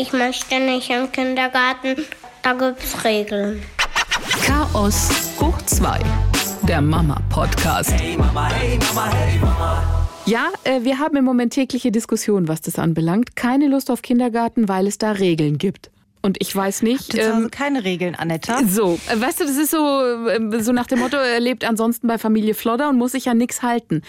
Ich möchte nicht im Kindergarten, da gibt's Regeln. Chaos hoch 2, der Mama-Podcast. Hey Mama, hey Mama, hey Mama. Ja, äh, wir haben im Moment tägliche Diskussionen, was das anbelangt. Keine Lust auf Kindergarten, weil es da Regeln gibt. Und ich weiß nicht. Hause ähm, keine Regeln, Annetta? so, äh, weißt du, das ist so, äh, so nach dem Motto, er lebt ansonsten bei Familie Flodder und muss sich an nichts halten.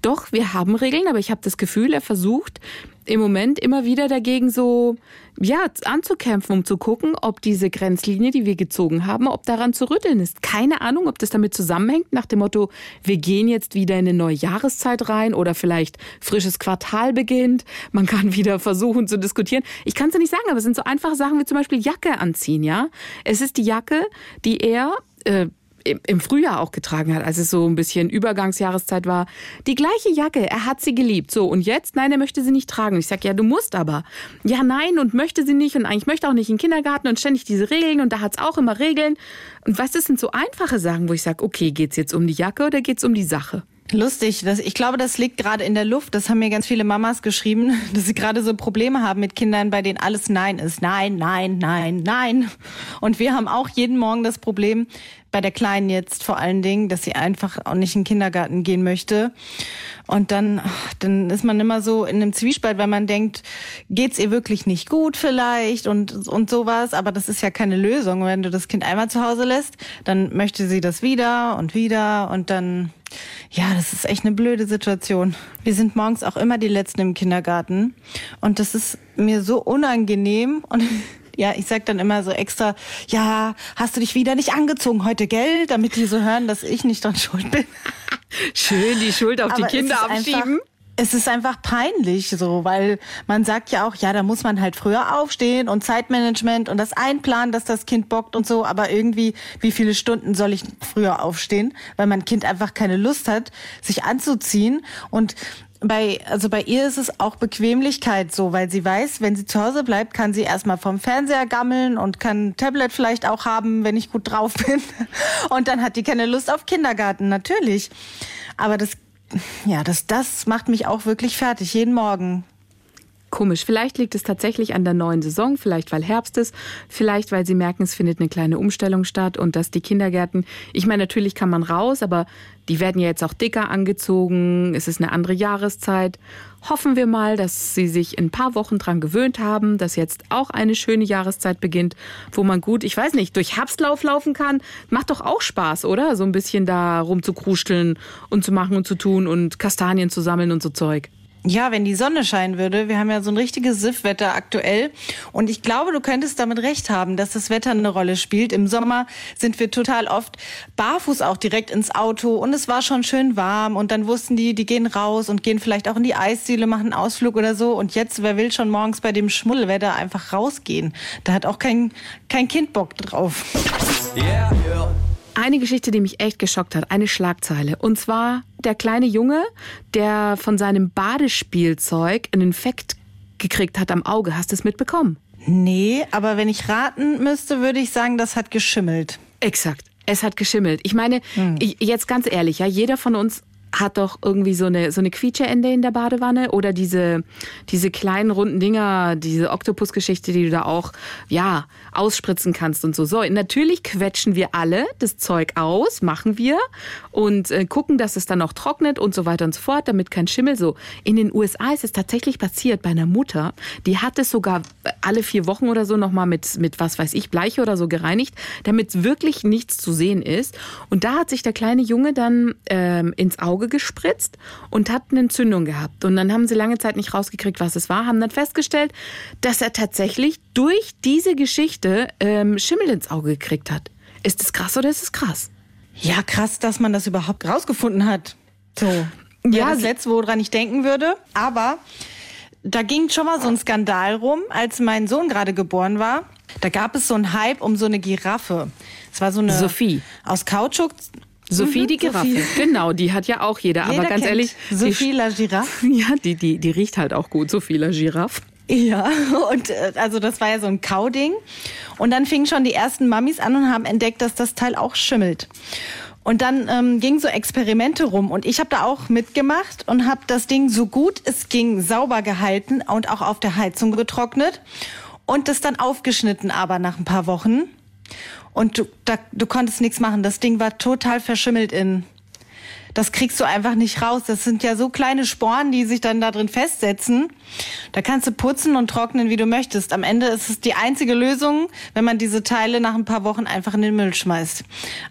Doch, wir haben Regeln, aber ich habe das Gefühl, er versucht im Moment immer wieder dagegen so, ja, anzukämpfen, um zu gucken, ob diese Grenzlinie, die wir gezogen haben, ob daran zu rütteln ist. Keine Ahnung, ob das damit zusammenhängt, nach dem Motto, wir gehen jetzt wieder in eine neue Jahreszeit rein oder vielleicht frisches Quartal beginnt. Man kann wieder versuchen zu diskutieren. Ich kann es ja nicht sagen, aber es sind so einfache Sachen wie zum Beispiel Jacke anziehen, ja. Es ist die Jacke, die er, äh, im- Frühjahr auch getragen hat, als es so ein bisschen Übergangsjahreszeit war. Die gleiche Jacke, er hat sie geliebt. So, und jetzt, nein, er möchte sie nicht tragen. Ich sag, ja, du musst aber. Ja, nein, und möchte sie nicht und eigentlich möchte auch nicht in den Kindergarten und ständig diese Regeln und da hat's auch immer Regeln. Und was, das sind so einfache Sachen, wo ich sag, okay, geht's jetzt um die Jacke oder geht's um die Sache? Lustig. Das, ich glaube, das liegt gerade in der Luft. Das haben mir ganz viele Mamas geschrieben, dass sie gerade so Probleme haben mit Kindern, bei denen alles Nein ist. Nein, nein, nein, nein. Und wir haben auch jeden Morgen das Problem, bei der Kleinen jetzt vor allen Dingen, dass sie einfach auch nicht in den Kindergarten gehen möchte. Und dann, dann ist man immer so in einem Zwiespalt, weil man denkt, geht's ihr wirklich nicht gut vielleicht und, und sowas. Aber das ist ja keine Lösung. Wenn du das Kind einmal zu Hause lässt, dann möchte sie das wieder und wieder und dann, ja, das ist echt eine blöde Situation. Wir sind morgens auch immer die Letzten im Kindergarten und das ist mir so unangenehm und ja, ich sag dann immer so extra, ja, hast du dich wieder nicht angezogen heute, gell? Damit die so hören, dass ich nicht dran schuld bin. Schön die Schuld auf die Aber Kinder es ist abschieben. Es ist einfach peinlich so, weil man sagt ja auch, ja, da muss man halt früher aufstehen und Zeitmanagement und das einplanen, dass das Kind bockt und so, aber irgendwie, wie viele Stunden soll ich früher aufstehen, weil mein Kind einfach keine Lust hat, sich anzuziehen und bei, also bei ihr ist es auch Bequemlichkeit so, weil sie weiß, wenn sie zu Hause bleibt, kann sie erstmal vom Fernseher gammeln und kann ein Tablet vielleicht auch haben, wenn ich gut drauf bin. Und dann hat die keine Lust auf Kindergarten, natürlich. Aber das, ja, das, das macht mich auch wirklich fertig, jeden Morgen. Komisch. Vielleicht liegt es tatsächlich an der neuen Saison, vielleicht weil Herbst ist, vielleicht weil sie merken, es findet eine kleine Umstellung statt und dass die Kindergärten, ich meine, natürlich kann man raus, aber die werden ja jetzt auch dicker angezogen, es ist eine andere Jahreszeit. Hoffen wir mal, dass sie sich in ein paar Wochen dran gewöhnt haben, dass jetzt auch eine schöne Jahreszeit beginnt, wo man gut, ich weiß nicht, durch Herbstlauf laufen kann. Macht doch auch Spaß, oder? So ein bisschen da rumzukruscheln und zu machen und zu tun und Kastanien zu sammeln und so Zeug. Ja, wenn die Sonne scheinen würde. Wir haben ja so ein richtiges Siffwetter aktuell. Und ich glaube, du könntest damit recht haben, dass das Wetter eine Rolle spielt. Im Sommer sind wir total oft barfuß auch direkt ins Auto. Und es war schon schön warm. Und dann wussten die, die gehen raus und gehen vielleicht auch in die Eisdiele, machen einen Ausflug oder so. Und jetzt, wer will schon morgens bei dem Schmuddelwetter einfach rausgehen? Da hat auch kein, kein Kind Bock drauf. Yeah, yeah. Eine Geschichte, die mich echt geschockt hat, eine Schlagzeile. Und zwar der kleine Junge, der von seinem Badespielzeug einen Infekt gekriegt hat am Auge. Hast du es mitbekommen? Nee, aber wenn ich raten müsste, würde ich sagen, das hat geschimmelt. Exakt. Es hat geschimmelt. Ich meine, ich, jetzt ganz ehrlich, ja, jeder von uns hat doch irgendwie so eine so eine Quietscheende in der Badewanne oder diese diese kleinen runden Dinger, diese Oktopusgeschichte, die du da auch ja ausspritzen kannst und so. So, natürlich quetschen wir alle das Zeug aus, machen wir und äh, gucken, dass es dann auch trocknet und so weiter und so fort, damit kein Schimmel so. In den USA ist es tatsächlich passiert bei einer Mutter, die hat es sogar alle vier Wochen oder so noch mal mit mit was weiß ich Bleiche oder so gereinigt, damit wirklich nichts zu sehen ist. Und da hat sich der kleine Junge dann ähm, ins Auge gespritzt und hat eine Entzündung gehabt. Und dann haben sie lange Zeit nicht rausgekriegt, was es war, haben dann festgestellt, dass er tatsächlich durch diese Geschichte ähm, Schimmel ins Auge gekriegt hat. Ist das krass oder ist es krass? Ja, krass, dass man das überhaupt rausgefunden hat. So. Ja, Ja, das Letzte, woran ich denken würde. Aber da ging schon mal so ein Skandal rum, als mein Sohn gerade geboren war. Da gab es so einen Hype um so eine Giraffe. Es war so eine Sophie. aus Kautschuk. Sophie Mhm, die Giraffe. Sophie. Genau, die hat ja auch jeder. Jeder aber ganz ehrlich, Sophie die, la Giraffe. ja, die, die, die riecht halt auch gut, Sophie la Giraffe. Ja, und äh, also das war ja so ein Kauding. Und dann fingen schon die ersten Mamis an und haben entdeckt, dass das Teil auch schimmelt. Und dann ähm, gingen so Experimente rum und ich habe da auch mitgemacht und habe das Ding so gut es ging sauber gehalten und auch auf der Heizung getrocknet. und das dann aufgeschnitten aber nach ein paar Wochen. Und du, da, du konntest nichts machen. Das Ding war total verschimmelt innen. Das kriegst du einfach nicht raus. Das sind ja so kleine Sporen, die sich dann da drin festsetzen. Da kannst du putzen und trocknen, wie du möchtest. Am Ende ist es die einzige Lösung, wenn man diese Teile nach ein paar Wochen einfach in den Müll schmeißt.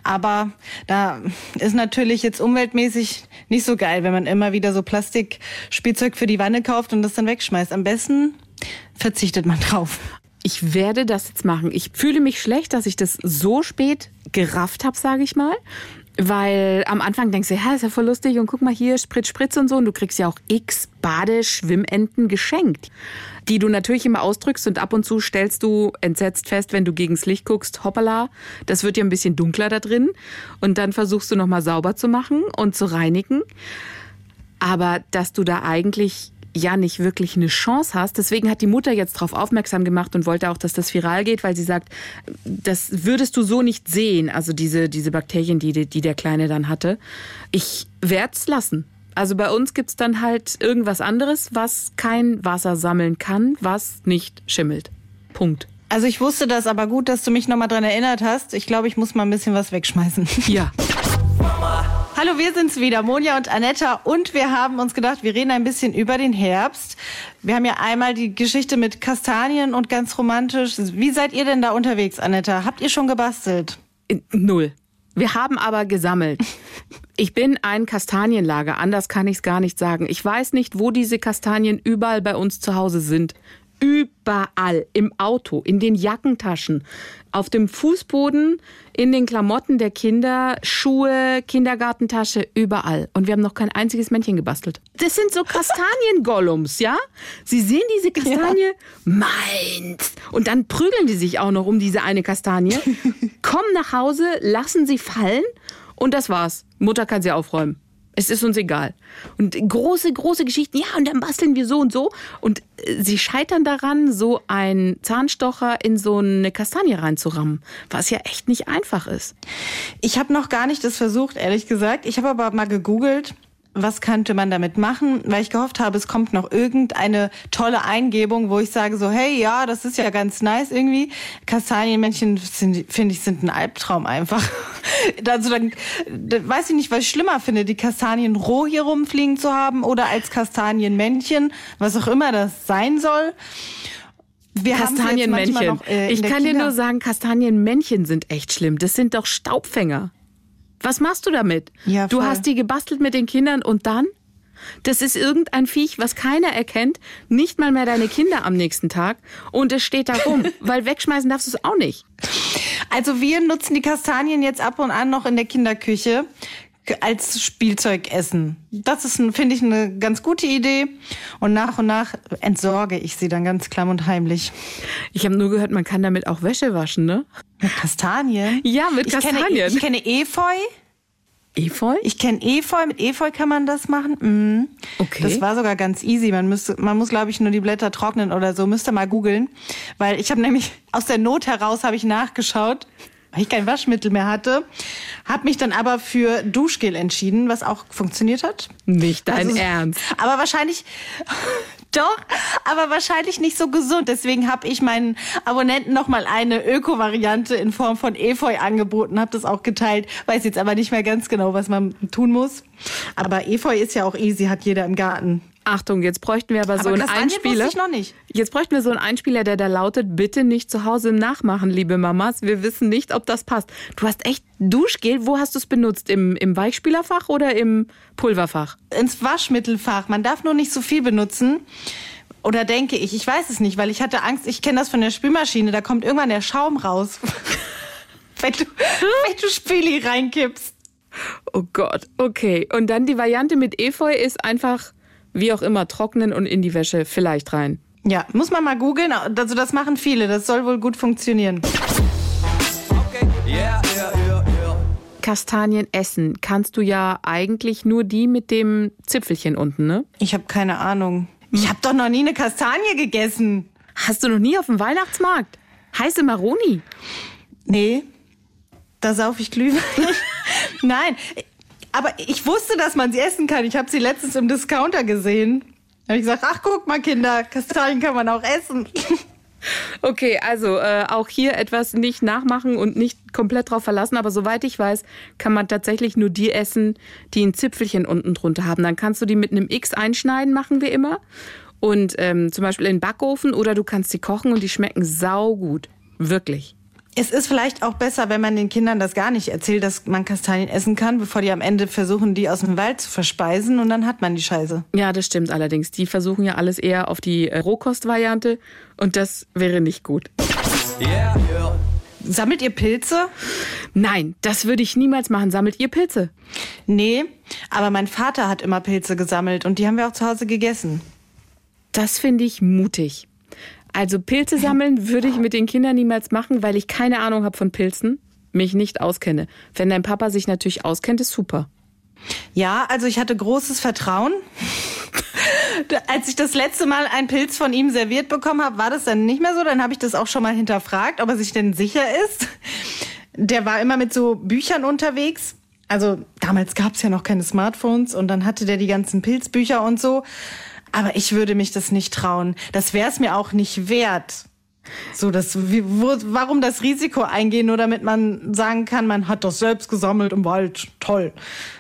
Aber da ist natürlich jetzt umweltmäßig nicht so geil, wenn man immer wieder so Plastikspielzeug für die Wanne kauft und das dann wegschmeißt. Am besten verzichtet man drauf. Ich werde das jetzt machen. Ich fühle mich schlecht, dass ich das so spät gerafft habe, sage ich mal. Weil am Anfang denkst du, ja, ist ja voll lustig und guck mal hier, Spritz, Spritz und so. Und du kriegst ja auch x Badeschwimmenten geschenkt, die du natürlich immer ausdrückst und ab und zu stellst du entsetzt fest, wenn du gegens Licht guckst, hoppala, das wird ja ein bisschen dunkler da drin. Und dann versuchst du nochmal sauber zu machen und zu reinigen. Aber dass du da eigentlich ja nicht wirklich eine Chance hast. Deswegen hat die Mutter jetzt darauf aufmerksam gemacht und wollte auch, dass das viral geht, weil sie sagt, das würdest du so nicht sehen, also diese, diese Bakterien, die, die der Kleine dann hatte. Ich werde es lassen. Also bei uns gibt's dann halt irgendwas anderes, was kein Wasser sammeln kann, was nicht schimmelt. Punkt. Also ich wusste das, aber gut, dass du mich nochmal dran erinnert hast. Ich glaube, ich muss mal ein bisschen was wegschmeißen. Ja. Hallo, wir sind's wieder, Monja und Anetta. Und wir haben uns gedacht, wir reden ein bisschen über den Herbst. Wir haben ja einmal die Geschichte mit Kastanien und ganz romantisch. Wie seid ihr denn da unterwegs, Anetta? Habt ihr schon gebastelt? Null. Wir haben aber gesammelt. Ich bin ein Kastanienlager, anders kann ich es gar nicht sagen. Ich weiß nicht, wo diese Kastanien überall bei uns zu Hause sind. Überall. Im Auto, in den Jackentaschen, auf dem Fußboden, in den Klamotten der Kinder, Schuhe, Kindergartentasche, überall. Und wir haben noch kein einziges Männchen gebastelt. Das sind so Kastaniengollums, ja? Sie sehen diese Kastanie, meins. Und dann prügeln die sich auch noch um diese eine Kastanie, kommen nach Hause, lassen sie fallen und das war's. Mutter kann sie aufräumen. Es ist uns egal. Und große, große Geschichten, ja, und dann basteln wir so und so. Und äh, sie scheitern daran, so einen Zahnstocher in so eine Kastanie reinzurammen, was ja echt nicht einfach ist. Ich habe noch gar nicht das versucht, ehrlich gesagt. Ich habe aber mal gegoogelt, was könnte man damit machen, weil ich gehofft habe, es kommt noch irgendeine tolle Eingebung, wo ich sage so, hey, ja, das ist ja ganz nice irgendwie. Kastanienmännchen finde ich sind ein Albtraum einfach. Also dann, dann weiß ich nicht, was ich schlimmer finde, die Kastanien roh hier rumfliegen zu haben oder als Kastanienmännchen, was auch immer das sein soll. Wir Kastanienmännchen. noch, äh, ich kann dir Kita- nur sagen, Kastanienmännchen sind echt schlimm. Das sind doch Staubfänger. Was machst du damit? Ja, du hast die gebastelt mit den Kindern und dann? Das ist irgendein Viech, was keiner erkennt, nicht mal mehr deine Kinder am nächsten Tag und es steht da rum, weil wegschmeißen darfst du es auch nicht. Also wir nutzen die Kastanien jetzt ab und an noch in der Kinderküche als Spielzeugessen. Das ist, finde ich, eine ganz gute Idee. Und nach und nach entsorge ich sie dann ganz klamm und heimlich. Ich habe nur gehört, man kann damit auch Wäsche waschen, ne? Mit Kastanien? Ja, mit Ich kenne, Kastanien. ich kenne Efeu. Efeu? Ich kenne Efeu. Mit Efeu kann man das machen. Mhm. Okay. Das war sogar ganz easy. Man müsste, man muss, glaube ich, nur die Blätter trocknen oder so. Müsste mal googeln, weil ich habe nämlich aus der Not heraus habe ich nachgeschaut, weil ich kein Waschmittel mehr hatte, habe mich dann aber für Duschgel entschieden, was auch funktioniert hat. Nicht dein Also- Ernst. Aber wahrscheinlich, doch, aber wahrscheinlich nicht so gesund. Deswegen habe ich meinen Abonnenten nochmal eine Öko-Variante in Form von Efeu angeboten, habe das auch geteilt. Weiß jetzt aber nicht mehr ganz genau, was man tun muss. Aber Efeu ist ja auch easy, hat jeder im Garten. Achtung, jetzt bräuchten wir aber, so Aber einen Kastanien Einspieler. ich noch nicht. Jetzt bräuchten wir so einen Einspieler, der da lautet, bitte nicht zu Hause Nachmachen, liebe Mamas. Wir wissen nicht, ob das passt. Du hast echt Duschgel. Wo hast du es benutzt? Im, Im Weichspülerfach oder im Pulverfach? Ins Waschmittelfach. Man darf nur nicht so viel benutzen. Oder denke ich, ich weiß es nicht, weil ich hatte Angst, ich kenne das von der Spülmaschine, da kommt irgendwann der Schaum raus. wenn, du, wenn du Spüli reinkippst. Oh Gott, okay. Und dann die Variante mit Efeu ist einfach, wie auch immer, trocknen und in die Wäsche vielleicht rein. Ja, muss man mal googeln. Also das machen viele. Das soll wohl gut funktionieren. Okay. Yeah, yeah, yeah. Kastanien essen kannst du ja eigentlich nur die mit dem Zipfelchen unten, ne? Ich habe keine Ahnung. Ich habe doch noch nie eine Kastanie gegessen. Hast du noch nie auf dem Weihnachtsmarkt? Heiße Maroni. Nee, da sauf ich Glühwein. Nein, aber ich wusste, dass man sie essen kann. Ich habe sie letztens im Discounter gesehen. Da habe ich gesagt, ach guck mal Kinder, Kastanien kann man auch essen. Okay, also äh, auch hier etwas nicht nachmachen und nicht komplett drauf verlassen. Aber soweit ich weiß, kann man tatsächlich nur die essen, die ein Zipfelchen unten drunter haben. Dann kannst du die mit einem X einschneiden, machen wir immer. Und ähm, zum Beispiel in den Backofen oder du kannst sie kochen und die schmecken saugut. Wirklich. Es ist vielleicht auch besser, wenn man den Kindern das gar nicht erzählt, dass man Kastanien essen kann, bevor die am Ende versuchen, die aus dem Wald zu verspeisen und dann hat man die Scheiße. Ja, das stimmt allerdings. Die versuchen ja alles eher auf die äh, Rohkostvariante und das wäre nicht gut. Yeah, yeah. Sammelt ihr Pilze? Nein, das würde ich niemals machen. Sammelt ihr Pilze? Nee, aber mein Vater hat immer Pilze gesammelt und die haben wir auch zu Hause gegessen. Das finde ich mutig. Also Pilze sammeln würde ich mit den Kindern niemals machen, weil ich keine Ahnung habe von Pilzen, mich nicht auskenne. Wenn dein Papa sich natürlich auskennt, ist super. Ja, also ich hatte großes Vertrauen. Als ich das letzte Mal einen Pilz von ihm serviert bekommen habe, war das dann nicht mehr so. Dann habe ich das auch schon mal hinterfragt, ob er sich denn sicher ist. Der war immer mit so Büchern unterwegs. Also damals gab es ja noch keine Smartphones und dann hatte der die ganzen Pilzbücher und so. Aber ich würde mich das nicht trauen. Das wäre es mir auch nicht wert. So, das, wie, wo, warum das Risiko eingehen, nur damit man sagen kann, man hat das selbst gesammelt im Wald. Toll.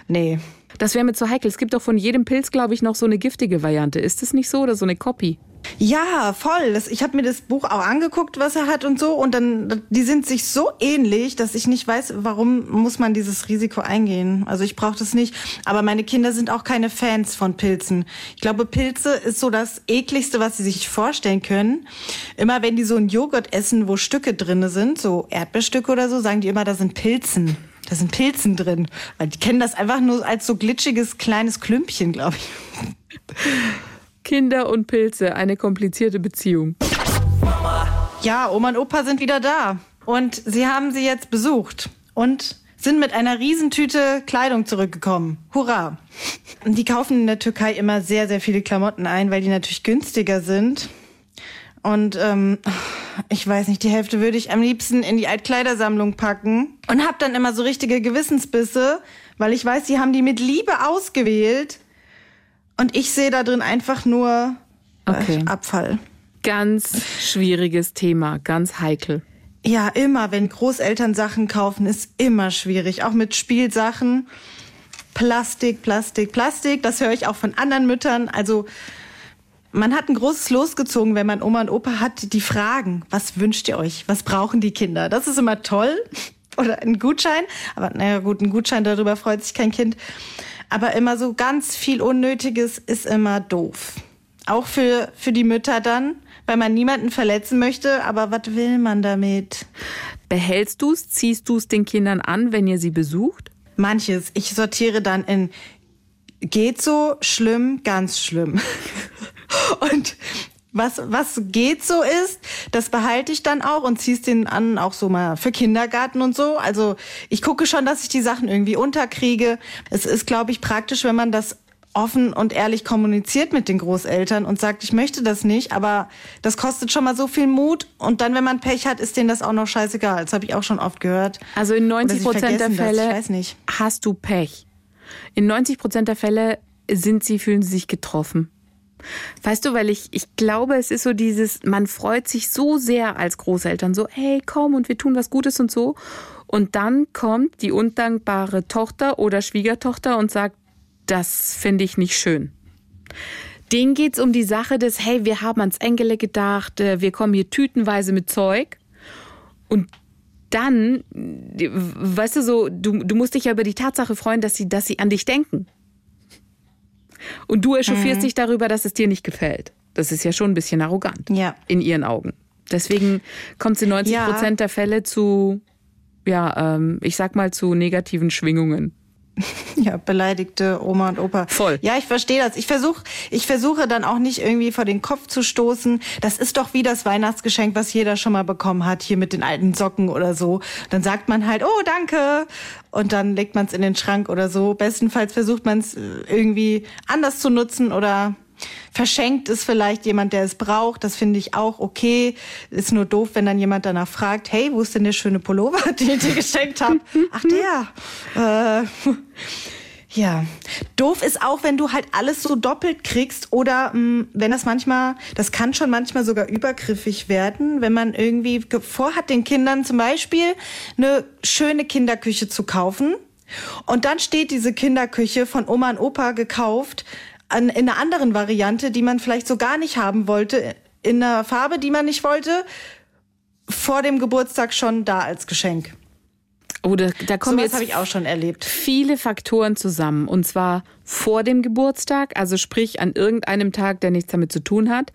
Nee. Das wäre mir zu heikel. Es gibt doch von jedem Pilz, glaube ich, noch so eine giftige Variante. Ist es nicht so oder so eine Copy? Ja, voll. Das, ich habe mir das Buch auch angeguckt, was er hat und so. Und dann, die sind sich so ähnlich, dass ich nicht weiß, warum muss man dieses Risiko eingehen. Also ich brauche das nicht. Aber meine Kinder sind auch keine Fans von Pilzen. Ich glaube, Pilze ist so das ekligste, was sie sich vorstellen können. Immer wenn die so einen Joghurt essen, wo Stücke drinne sind, so Erdbeerstücke oder so, sagen die immer, da sind Pilzen. Da sind Pilzen drin. Die kennen das einfach nur als so glitschiges kleines Klümpchen, glaube ich. Kinder und Pilze, eine komplizierte Beziehung. Ja, Oma und Opa sind wieder da. Und sie haben sie jetzt besucht. Und sind mit einer Riesentüte Kleidung zurückgekommen. Hurra! Die kaufen in der Türkei immer sehr, sehr viele Klamotten ein, weil die natürlich günstiger sind. Und ähm, ich weiß nicht, die Hälfte würde ich am liebsten in die Altkleidersammlung packen. Und hab dann immer so richtige Gewissensbisse, weil ich weiß, die haben die mit Liebe ausgewählt. Und ich sehe da drin einfach nur äh, Okay. Abfall. Ganz schwieriges Thema, ganz heikel. Ja, immer, wenn Großeltern Sachen kaufen, ist immer schwierig. Auch mit Spielsachen. Plastik, Plastik, Plastik. Das höre ich auch von anderen Müttern. Also, man hat ein großes Los gezogen, wenn man Oma und Opa hat, die fragen, was wünscht ihr euch? Was brauchen die Kinder? Das ist immer toll. Oder ein Gutschein. Aber naja, gut, ein Gutschein, darüber freut sich kein Kind. Aber immer so ganz viel Unnötiges ist immer doof. Auch für, für die Mütter dann, weil man niemanden verletzen möchte. Aber was will man damit? Behältst du's, ziehst du's den Kindern an, wenn ihr sie besucht? Manches. Ich sortiere dann in geht so, schlimm, ganz schlimm. Und was, was geht so ist, das behalte ich dann auch und zieh's den an, auch so mal für Kindergarten und so. Also ich gucke schon, dass ich die Sachen irgendwie unterkriege. Es ist, glaube ich, praktisch, wenn man das offen und ehrlich kommuniziert mit den Großeltern und sagt, ich möchte das nicht, aber das kostet schon mal so viel Mut und dann, wenn man Pech hat, ist denen das auch noch scheißegal. Das habe ich auch schon oft gehört. Also in Oder 90 sie Prozent der Fälle Ich weiß nicht. hast du Pech. In 90 Prozent der Fälle sind sie, fühlen sie sich getroffen. Weißt du, weil ich, ich glaube, es ist so dieses, man freut sich so sehr als Großeltern, so, hey, komm und wir tun was Gutes und so. Und dann kommt die undankbare Tochter oder Schwiegertochter und sagt, das finde ich nicht schön. Denen geht's um die Sache des, hey, wir haben ans Engele gedacht, äh, wir kommen hier tütenweise mit Zeug. Und dann, weißt du so, du, du musst dich ja über die Tatsache freuen, dass sie, dass sie an dich denken. Und du echauffierst dich darüber, dass es dir nicht gefällt. Das ist ja schon ein bisschen arrogant. Ja. In ihren Augen. Deswegen kommt es in 90 Ja. Prozent der Fälle zu, ja, ähm, ich sag mal zu negativen Schwingungen. Ja, beleidigte Oma und Opa. Voll. Ja, ich verstehe das. Ich versuche ich versuche dann auch nicht irgendwie vor den Kopf zu stoßen. Das ist doch wie das Weihnachtsgeschenk, was jeder schon mal bekommen hat, hier mit den alten Socken oder so. Dann sagt man halt, oh, danke. Und dann legt man es in den Schrank oder so. Bestenfalls versucht man es irgendwie anders zu nutzen oder verschenkt es vielleicht jemand, der es braucht. Das finde ich auch okay. Ist nur doof, wenn dann jemand danach fragt, hey, wo ist denn der schöne Pullover, den ich dir geschenkt habe? Ach, der. Äh, Ja, doof ist auch, wenn du halt alles so doppelt kriegst oder mh, wenn das manchmal, das kann schon manchmal sogar übergriffig werden, wenn man irgendwie vorhat, den Kindern zum Beispiel eine schöne Kinderküche zu kaufen und dann steht diese Kinderküche von Oma und Opa gekauft an, in einer anderen Variante, die man vielleicht so gar nicht haben wollte, in einer Farbe, die man nicht wollte, vor dem Geburtstag schon da als Geschenk. Oh, da, da kommen jetzt habe ich auch schon erlebt. viele Faktoren zusammen. Und zwar vor dem Geburtstag, also sprich an irgendeinem Tag, der nichts damit zu tun hat.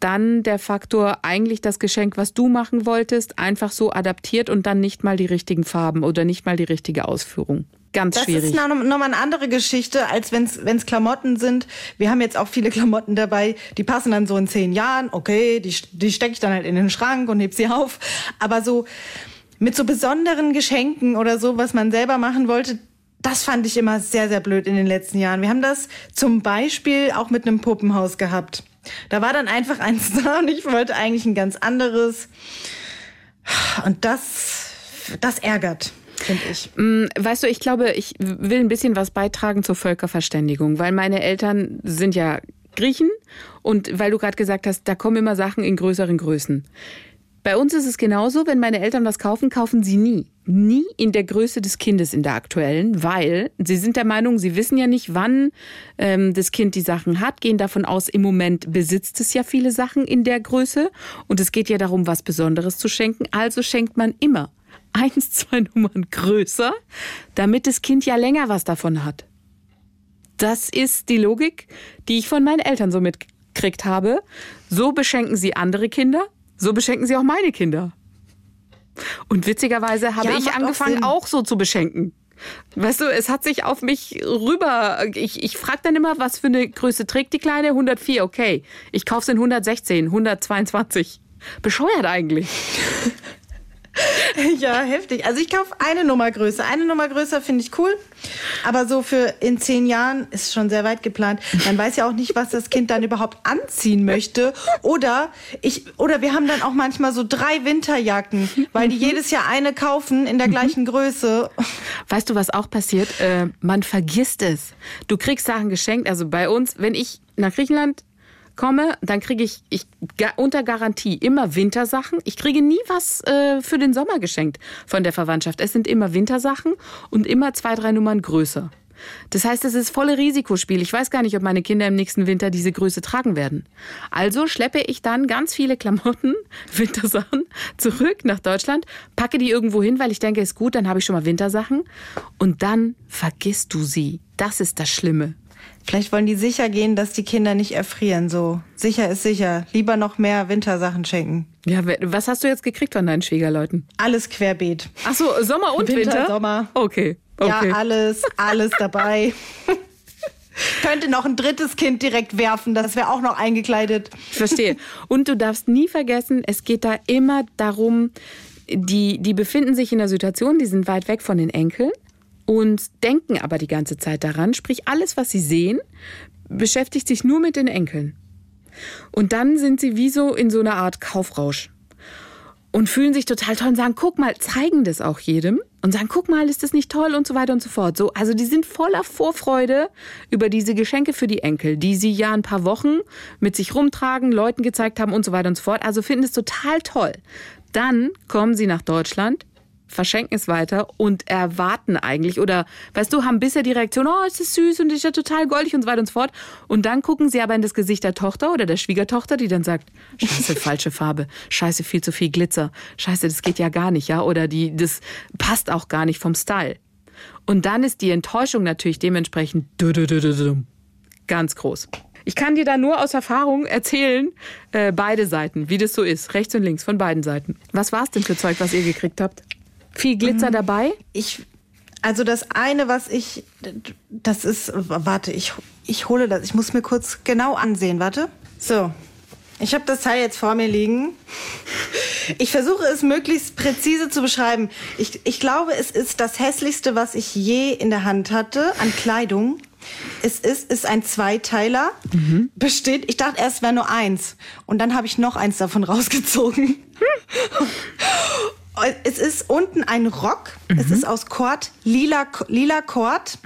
Dann der Faktor, eigentlich das Geschenk, was du machen wolltest, einfach so adaptiert und dann nicht mal die richtigen Farben oder nicht mal die richtige Ausführung. Ganz Das schwierig. ist noch, noch mal eine andere Geschichte, als wenn es Klamotten sind. Wir haben jetzt auch viele Klamotten dabei, die passen dann so in zehn Jahren. Okay, die, die stecke ich dann halt in den Schrank und heb sie auf. Aber so mit so besonderen Geschenken oder so, was man selber machen wollte, das fand ich immer sehr, sehr blöd in den letzten Jahren. Wir haben das zum Beispiel auch mit einem Puppenhaus gehabt. Da war dann einfach eins da und ich wollte eigentlich ein ganz anderes. Und das, das ärgert, finde ich. Mm, Weißt du, ich glaube, ich will ein bisschen was beitragen zur Völkerverständigung, weil meine Eltern sind ja Griechen und weil du gerade gesagt hast, da kommen immer Sachen in größeren Größen. Bei uns ist es genauso, wenn meine Eltern was kaufen, kaufen sie nie. Nie in der Größe des Kindes in der aktuellen, weil sie sind der Meinung, sie wissen ja nicht, wann ähm, das Kind die Sachen hat, gehen davon aus, im Moment besitzt es ja viele Sachen in der Größe und es geht ja darum, was Besonderes zu schenken. Also schenkt man immer eins, zwei Nummern größer, damit das Kind ja länger was davon hat. Das ist die Logik, die ich von meinen Eltern so mitgekriegt habe. So beschenken sie andere Kinder, so beschenken sie auch meine Kinder. Und witzigerweise habe Ja, ich auch angefangen, Sinn. auch so zu beschenken. Weißt du, es hat sich auf mich rüber. Ich, ich frage dann immer, was für eine Größe trägt die Kleine? 104, okay. Ich kaufe in 116, 122. Bescheuert eigentlich. Ja, heftig. Also ich kaufe eine Nummer größer. Eine Nummer größer finde ich cool. Aber so für in zehn Jahren ist schon sehr weit geplant. Man weiß ja auch nicht, was das Kind dann überhaupt anziehen möchte. Oder ich, oder wir haben dann auch manchmal so drei Winterjacken, weil die jedes Jahr eine kaufen in der gleichen Größe. Weißt du, was auch passiert? Äh, man vergisst es. Du kriegst Sachen geschenkt. Also bei uns, wenn ich nach Griechenland komme, dann kriege ich, ich unter Garantie immer Wintersachen. Ich kriege nie was äh, für den Sommer geschenkt von der Verwandtschaft. Es sind immer Wintersachen und immer zwei, drei Nummern größer. Das heißt, es ist volle Risikospiel. Ich weiß gar nicht, ob meine Kinder im nächsten Winter diese Größe tragen werden. Also schleppe ich dann ganz viele Klamotten, Wintersachen, zurück nach Deutschland, packe die irgendwo hin, weil ich denke, ist gut, dann habe ich schon mal Wintersachen. Und dann vergisst du sie. Das ist das Schlimme. Vielleicht wollen die sicher gehen, dass die Kinder nicht erfrieren. So sicher ist sicher. Lieber noch mehr Wintersachen schenken. Ja, was hast du jetzt gekriegt von deinen Schwiegerleuten? Alles querbeet. Ach so, Sommer und Winter, Winter? Sommer. Okay. okay. Ja, alles, alles dabei. Könnte noch ein drittes Kind direkt werfen, das wäre auch noch eingekleidet. Ich verstehe. Und du darfst nie vergessen, es geht da immer darum, die, die befinden sich in einer Situation, die sind weit weg von den Enkeln und denken aber die ganze Zeit daran. Sprich, alles, was sie sehen, beschäftigt sich nur mit den Enkeln. Und dann sind sie wie so in so einer Art Kaufrausch und fühlen sich total toll und sagen, guck mal, zeigen das auch jedem und sagen, guck mal, ist das nicht toll und so weiter und so fort. So, also die sind voller Vorfreude über diese Geschenke für die Enkel, die sie ja ein paar Wochen mit sich rumtragen, Leuten gezeigt haben und so weiter und so fort. Also finden es total toll. Dann kommen sie nach Deutschland, verschenken es weiter und erwarten eigentlich oder weißt du, haben bisher die Reaktion, oh, ist das süß und ist ja total goldig und so weiter und so fort. Und dann gucken sie aber in das Gesicht der Tochter oder der Schwiegertochter, die dann sagt, scheiße, falsche Farbe, scheiße, viel zu viel Glitzer, scheiße, das geht ja gar nicht, ja, oder die, das passt auch gar nicht vom Style. Und dann ist die Enttäuschung natürlich dementsprechend ganz groß. Ich kann dir da nur aus Erfahrung erzählen, äh, beide Seiten, wie das so ist, rechts und links von beiden Seiten. Was war es denn für Zeug, was ihr gekriegt habt? Viel Glitzer dabei? Ich, also das eine, was ich, das ist, warte, ich, ich hole das, ich muss mir kurz genau ansehen, warte. So, ich habe das Teil jetzt vor mir liegen. Ich versuche es möglichst präzise zu beschreiben. Ich, ich glaube, es ist das hässlichste, was ich je in der Hand hatte an Kleidung. Es ist, ist ein Zweiteiler. Besteht, ich dachte erst, es wäre nur eins. Und dann habe ich noch eins davon rausgezogen. Es ist unten ein Rock. Es ist aus Kord, lila, lila Kord.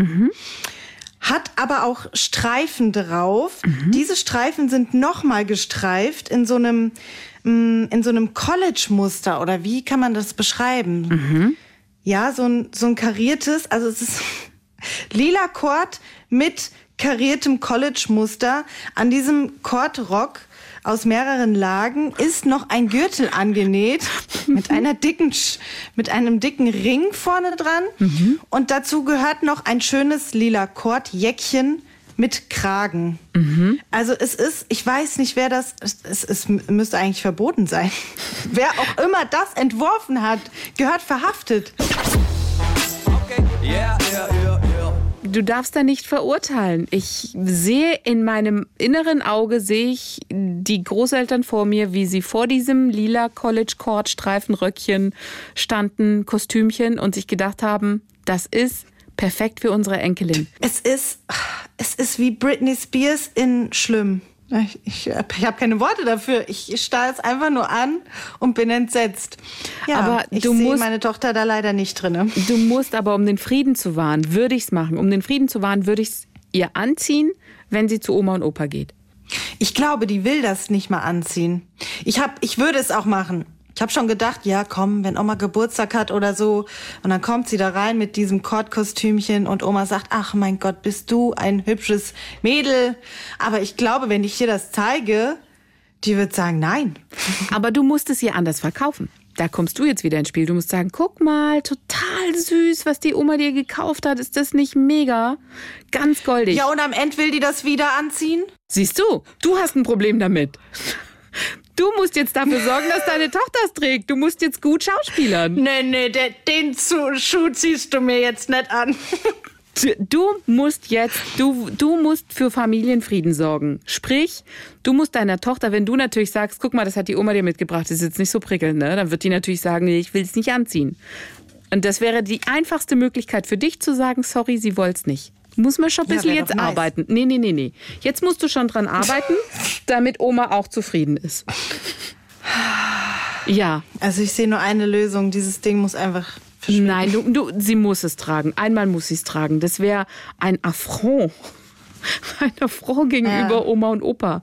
hat aber auch Streifen drauf. Diese Streifen sind nochmal gestreift in so einem, mm, in so einem College-Muster oder wie kann man das beschreiben? Ja, so ein, so ein kariertes, also es ist lila Kord mit kariertem College-Muster. An diesem Kordrock aus mehreren Lagen ist noch ein Gürtel angenäht mit einer dicken, Sch- mit einem dicken Ring vorne dran. Und dazu gehört noch ein schönes lila Kordjäckchen mit Kragen. Also es ist, ich weiß nicht, wer das, es, es müsste eigentlich verboten sein. wer auch immer das entworfen hat, gehört verhaftet. Okay, yeah, yeah, yeah. Du darfst da nicht verurteilen. Ich sehe in meinem inneren Auge sehe ich die Großeltern vor mir, wie sie vor diesem lila College Cord Streifenröckchen standen, Kostümchen und sich gedacht haben, das ist perfekt für unsere Enkelin. Es ist, es ist wie Britney Spears in Schlimm. Ich, ich, ich habe keine Worte dafür. Ich starre es einfach nur an und bin entsetzt. Ja, Aber ich du sehe meine Tochter da leider nicht drinne. Du musst aber, um den Frieden zu wahren, würde ich es machen. Um den Frieden zu wahren, würde ich es ihr anziehen, wenn sie zu Oma und Opa geht. Ich glaube, die will das nicht mal anziehen. Ich hab, ich würde es auch machen. Ich habe schon gedacht, ja, komm, wenn Oma Geburtstag hat oder so, und dann kommt sie da rein mit diesem Kordkostümchen und Oma sagt, ach mein Gott, bist du ein hübsches Mädel. Aber ich glaube, wenn ich dir das zeige, die wird sagen, nein. Aber du musst es ihr anders verkaufen. Da kommst du jetzt wieder ins Spiel. Du musst sagen, guck mal, total süß, was die Oma dir gekauft hat. Ist das nicht mega? Ganz goldig. Ja, und am Ende will die das wieder anziehen? Siehst du, du hast ein Problem damit. Du musst jetzt dafür sorgen, dass deine Tochter es trägt. Du musst jetzt gut schauspielern. Nee, nee, der, den Schuh ziehst du mir jetzt nicht an. Du musst jetzt, du, du musst für Familienfrieden sorgen. Sprich, du musst deiner Tochter, wenn du natürlich sagst, guck mal, das hat die Oma dir mitgebracht, das ist jetzt nicht so prickelnd, ne? dann wird die natürlich sagen, nee, ich will es nicht anziehen. Und das wäre die einfachste Möglichkeit für dich zu sagen, sorry, sie wollt's nicht. Muss man schon ein Ja, bisschen wär jetzt nice. arbeiten. Nee, nee, nee, nee. Jetzt musst du schon dran arbeiten, damit Oma auch zufrieden ist. Ja, Also ich sehe nur eine Lösung. Dieses Ding muss einfach verschwinden. Nein, du, du, sie muss es tragen. Einmal muss sie es tragen. Das wäre ein Affront. Ein Affront gegenüber Ja. Oma und Opa.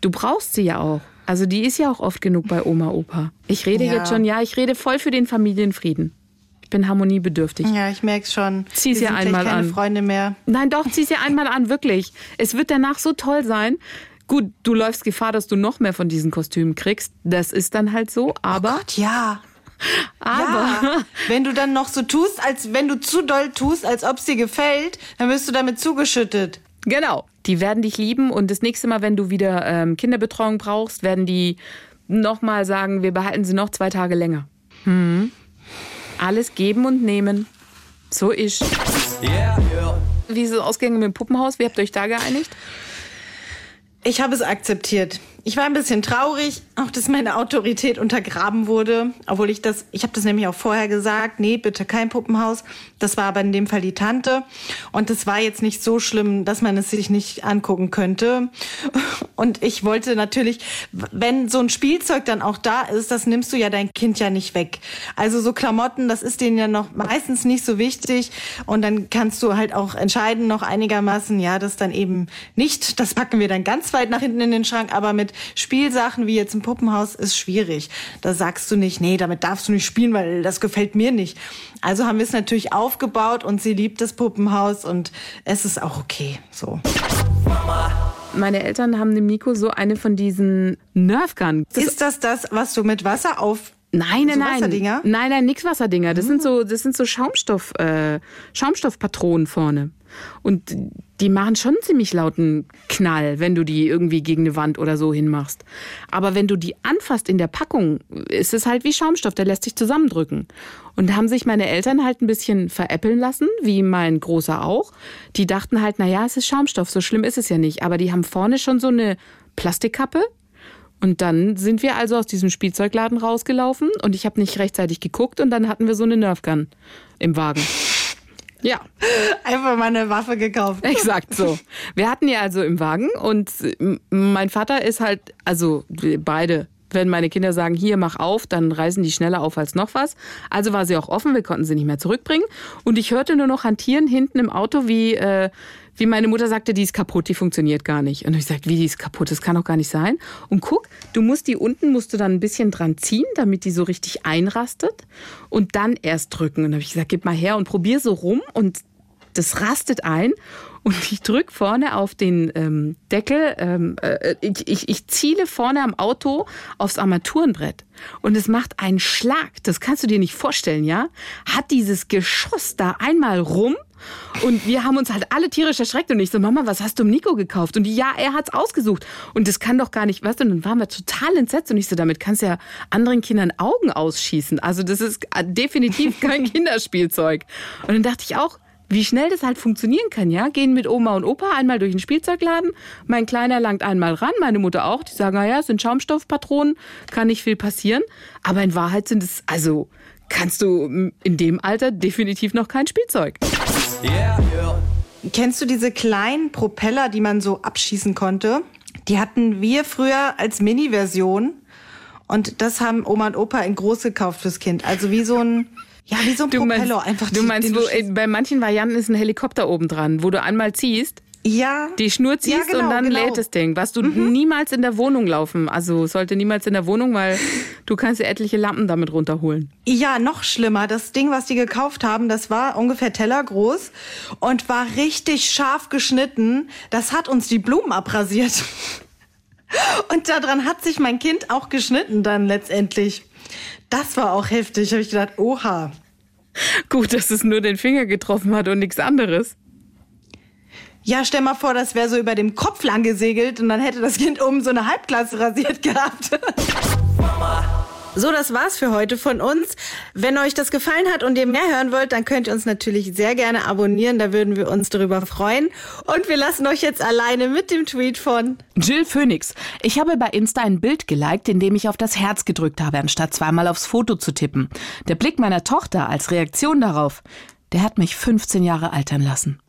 Du brauchst sie ja auch. Also die ist ja auch oft genug bei Oma, Opa. Ich rede Ja. jetzt schon, ja, ich rede voll für den Familienfrieden. Ich bin harmoniebedürftig. Ja, ich merk's schon. Zieh's Wir ihr sind gleich einmal keine an. Freunde mehr. Nein, doch, zieh sie einmal an, wirklich. Es wird danach so toll sein. Gut, du läufst Gefahr, dass du noch mehr von diesen Kostümen kriegst. Das ist dann halt so, aber, Gott, ja. aber. Ja. Wenn du dann noch so tust, als wenn du zu doll tust, als ob es dir gefällt, dann wirst du damit zugeschüttet. Genau. Die werden dich lieben und das nächste Mal, wenn du wieder ähm, Kinderbetreuung brauchst, werden die nochmal sagen, wir behalten sie noch zwei Tage länger. Hm. Alles geben und nehmen. So ist. Yeah, yeah. Wie ist es ausgegangen mit dem Puppenhaus? Wie habt ihr euch da geeinigt? Ich habe es akzeptiert. Ich war ein bisschen traurig, auch dass meine Autorität untergraben wurde, obwohl ich das, ich habe das nämlich auch vorher gesagt, nee, bitte kein Puppenhaus. Das war aber in dem Fall die Tante und es war jetzt nicht so schlimm, dass man es sich nicht angucken könnte. Und ich wollte natürlich, wenn so ein Spielzeug dann auch da ist, das nimmst du ja dein Kind ja nicht weg. Also so Klamotten, das ist denen ja noch meistens nicht so wichtig und dann kannst du halt auch entscheiden noch einigermaßen, ja, das dann eben nicht, das packen wir dann ganz weit nach hinten in den Schrank, aber mit Spielsachen wie jetzt im Puppenhaus ist schwierig. Da sagst du nicht, nee, damit darfst du nicht spielen, weil das gefällt mir nicht. Also haben wir es natürlich aufgebaut und sie liebt das Puppenhaus und es ist auch okay, so. Meine Eltern haben dem Nico so eine von diesen Nerfgun. Ist das das, was du mit Wasser auf Nein, nein, So nein. Wasserdinger? Nein, nein, nix Wasserdinger. Das sind so, das sind so Schaumstoff, äh, Schaumstoffpatronen vorne. Und die machen schon einen ziemlich lauten Knall, wenn du die irgendwie gegen eine Wand oder so hinmachst. Aber wenn du die anfasst in der Packung, ist es halt wie Schaumstoff, der lässt sich zusammendrücken. Und da haben sich meine Eltern halt ein bisschen veräppeln lassen, wie mein Großer auch. Die dachten halt, na ja, es ist Schaumstoff, so schlimm ist es ja nicht. Aber die haben vorne schon so eine Plastikkappe und dann sind wir also aus diesem Spielzeugladen rausgelaufen und ich habe nicht rechtzeitig geguckt und dann hatten wir so eine Nerfgun im Wagen. Ja, einfach mal eine Waffe gekauft? exakt so. Wir hatten die also im Wagen und mein Vater ist halt, also beide, Wenn meine Kinder sagen, hier mach auf, dann reißen die schneller auf als noch was. Also war sie auch offen, wir konnten sie nicht mehr zurückbringen. Und ich hörte nur noch hantieren hinten im Auto, wie, äh, wie meine Mutter sagte, die ist kaputt, die funktioniert gar nicht. Und ich sagte, wie die ist kaputt, das kann doch gar nicht sein. Und guck, du musst die unten, musst du dann ein bisschen dran ziehen, damit die so richtig einrastet. Und dann erst drücken. Und dann habe ich gesagt, gib mal her und probier so rum. Und das rastet ein und ich drück vorne auf den ähm, Deckel, ähm, äh, ich, ich, ich ziele vorne am Auto aufs Armaturenbrett und es macht einen Schlag, das kannst du dir nicht vorstellen, ja? Hat dieses Geschoss da einmal rum und wir haben uns halt alle tierisch erschreckt und ich so, Mama, was hast du Nico gekauft? Und die, ja, er hat's ausgesucht. Und das kann doch gar nicht, weißt du, und dann waren wir total entsetzt und ich so, damit kannst du ja anderen Kindern Augen ausschießen. Also das ist definitiv kein Kinderspielzeug. Und dann dachte ich auch, wie schnell das halt funktionieren kann, ja? Gehen mit Oma und Opa einmal durch den Spielzeugladen. Mein Kleiner langt einmal ran, meine Mutter auch. Die sagen, naja, es sind Schaumstoffpatronen, kann nicht viel passieren. Aber in Wahrheit sind es, also, kannst du in dem Alter definitiv noch kein Spielzeug. Yeah, yeah. Kennst du diese kleinen Propeller, die man so abschießen konnte? Die hatten wir früher als Mini-Version. Und das haben Oma und Opa in groß gekauft fürs Kind. Also wie so ein, ja, wie so ein Du Propeller. meinst, einfach du meinst wo, äh, bei manchen Varianten ist ein Helikopter oben dran, wo du einmal ziehst, ja. die Schnur ziehst Ja, genau, und dann genau. Mhm. lädt das Ding. Was du niemals in der Wohnung laufen. Also sollte niemals in der Wohnung, weil du kannst dir etliche Lampen damit runterholen. Ja, noch schlimmer. Das Ding, was die gekauft haben, das war ungefähr tellergroß und war richtig scharf geschnitten. Das hat uns die Blumen abrasiert. Und daran hat sich mein Kind auch geschnitten dann letztendlich. Das war auch heftig. Habe ich gedacht, oha. Gut, dass es nur den Finger getroffen hat und nichts anderes. Ja, stell mal vor, das wäre so über dem Kopf lang gesegelt und dann hätte das Kind oben so eine Halbklasse rasiert gehabt. So, das war's für heute von uns. Wenn euch das gefallen hat und ihr mehr hören wollt, dann könnt ihr uns natürlich sehr gerne abonnieren. Da würden wir uns darüber freuen. Und wir lassen euch jetzt alleine mit dem Tweet von Jill Phoenix. Ich habe bei Insta ein Bild geliked, in dem ich auf das Herz gedrückt habe, anstatt zweimal aufs Foto zu tippen. Der Blick meiner Tochter als Reaktion darauf, der hat mich 15 Jahre altern lassen.